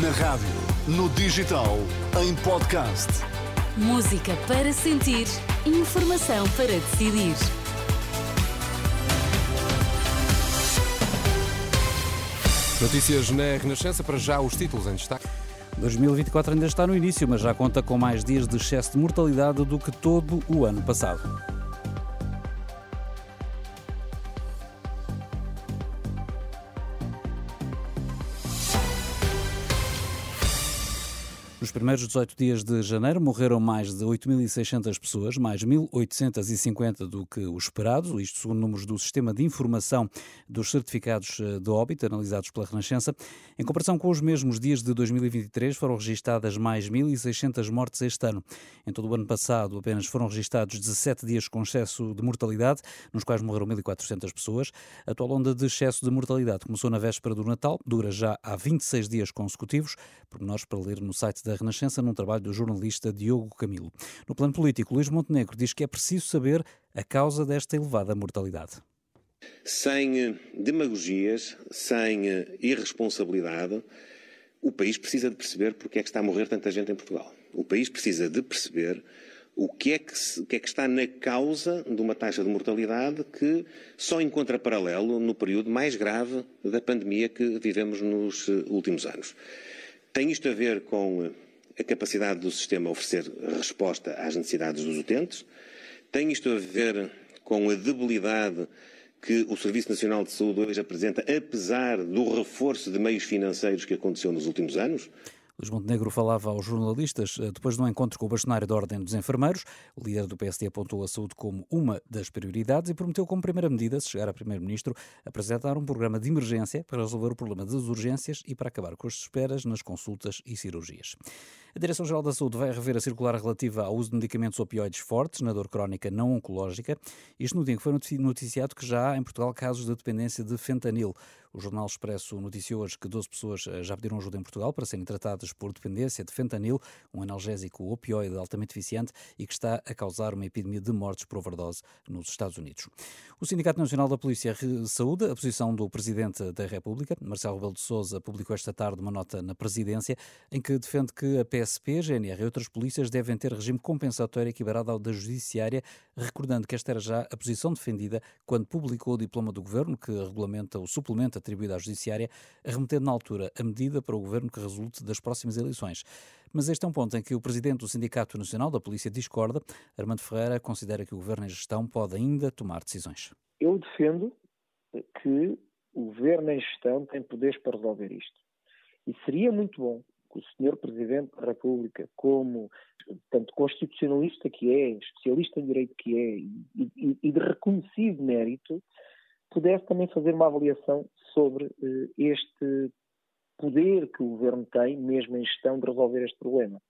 Na rádio, no digital, em podcast. Música para sentir, informação para decidir. Notícias na Renascença, para já os títulos em destaque. 2024 ainda está no início, mas já conta com mais dias de excesso de mortalidade do que todo o ano passado. Nos primeiros 18 dias de janeiro morreram mais de 8.600 pessoas, mais 1.850 do que o esperado, isto segundo números do Sistema de Informação dos Certificados eh, de Óbito, analisados pela Renascença. Em comparação com os mesmos dias de 2023, foram registadas mais 1.600 mortes este ano. Em todo o ano passado, apenas foram registados 17 dias com excesso de mortalidade, nos quais morreram 1.400 pessoas. A atual onda de excesso de mortalidade começou na véspera do Natal, dura já há 26 dias consecutivos, nós para ler no site da da Renascença num trabalho do jornalista Diogo Camilo. No plano político, Luís Montenegro diz que é preciso saber a causa desta elevada mortalidade. Sem eh, demagogias, sem eh, irresponsabilidade, o país precisa de perceber porque é que está a morrer tanta gente em Portugal. O país precisa de perceber o que, é que, o que é que está na causa de uma taxa de mortalidade que só encontra paralelo no período mais grave da pandemia que vivemos nos eh, últimos anos. Tem isto a ver com eh, a capacidade do sistema oferecer resposta às necessidades dos utentes? Tem isto a ver com a debilidade que o Serviço Nacional de Saúde hoje apresenta, apesar do reforço de meios financeiros que aconteceu nos últimos anos? Luís Montenegro falava aos jornalistas eh, depois de um encontro com o bastonário da Ordem dos Enfermeiros. O líder do PSD apontou a saúde como uma das prioridades e prometeu como primeira medida, se chegar a primeiro-ministro, apresentar um programa de emergência para resolver o problema das urgências e para acabar com as esperas nas consultas e cirurgias. A Direção-Geral da Saúde vai rever a circular relativa ao uso de medicamentos opioides fortes na dor crónica não oncológica. Isto no dia em que foi noticiado que já há em Portugal casos de dependência de fentanil. O Jornal Expresso noticiou hoje que 12 pessoas eh, já pediram ajuda em Portugal para serem tratadas por dependência de fentanil, um analgésico opioide altamente eficiente e que está a causar uma epidemia de mortes por overdose nos Estados Unidos. O Sindicato Nacional da Polícia saúde a posição do Presidente da República. Marcelo Rebelo de Sousa publicou esta tarde uma nota na presidência em que defende que a PSP, GNR e outras polícias devem ter regime compensatório equiparado ao da Judiciária, recordando que esta era já a posição defendida quando publicou o diploma do Governo que regulamenta o suplemento atribuída à Judiciária, remetendo na altura a medida para o governo que resulte das próximas eleições. Mas este é um ponto em que o presidente do Sindicato Nacional da Polícia discorda. Armando Ferreira considera que o governo em gestão pode ainda tomar decisões. Eu defendo que o governo em gestão tem poderes para resolver isto. E seria muito bom que o senhor Presidente da República, como tanto constitucionalista que é, especialista em direito que é e, e, de reconhecido mérito, pudesse também fazer uma avaliação sobre uh, este poder que o governo tem, mesmo em gestão, de resolver este problema.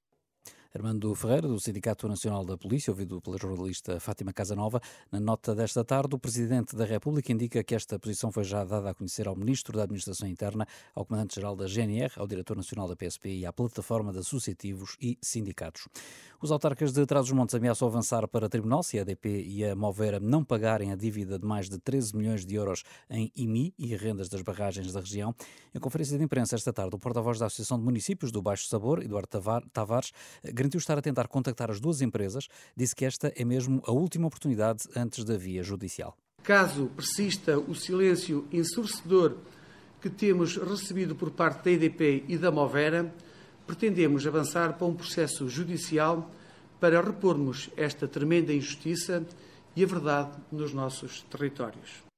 Armando Ferreira, do Sindicato Nacional da Polícia, ouvido pela jornalista Fátima Casanova. Na nota desta tarde, o Presidente da República indica que esta posição foi já dada a conhecer ao Ministro da Administração Interna, ao Comandante-Geral da GNR, ao Diretor Nacional da PSP e à Plataforma de Associativos e Sindicatos. Os autarcas de Trás-os-Montes ameaçam avançar para tribunal se a ADP e a Movera não pagarem a dívida de mais de 13 milhões de euros em IMI e rendas das barragens da região. Em conferência de imprensa esta tarde, o porta-voz da Associação de Municípios do Baixo Sabor, Eduardo Tavares, garantiu estar a tentar contactar as duas empresas, disse que esta é mesmo a última oportunidade antes da via judicial. Caso persista o silêncio ensurdecedor que temos recebido por parte da EDP e da Movera, pretendemos avançar para um processo judicial para repormos esta tremenda injustiça e a verdade nos nossos territórios.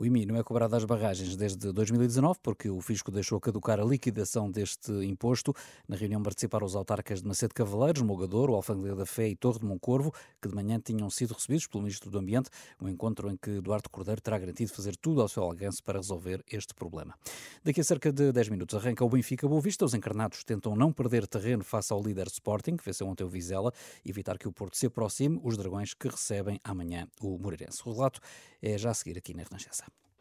O IMI não é cobrado às barragens desde 2019, porque o Fisco deixou caducar a liquidação deste imposto. Na reunião participaram os autarcas de Macedo Cavaleiros, Mogador, o Alfândega da Fé e Torre de Moncorvo, que de manhã tinham sido recebidos pelo Ministro do Ambiente, um encontro em que Duarte Cordeiro terá garantido fazer tudo ao seu alcance para resolver este problema. Daqui a cerca de 10 minutos arranca o Benfica Boa Vista. Os encarnados tentam não perder terreno face ao líder Sporting, que venceu ontem o Vizela, evitar que o Porto se aproxime, os dragões que recebem amanhã o Moreirense. O relato é já a seguir aqui na Renascença.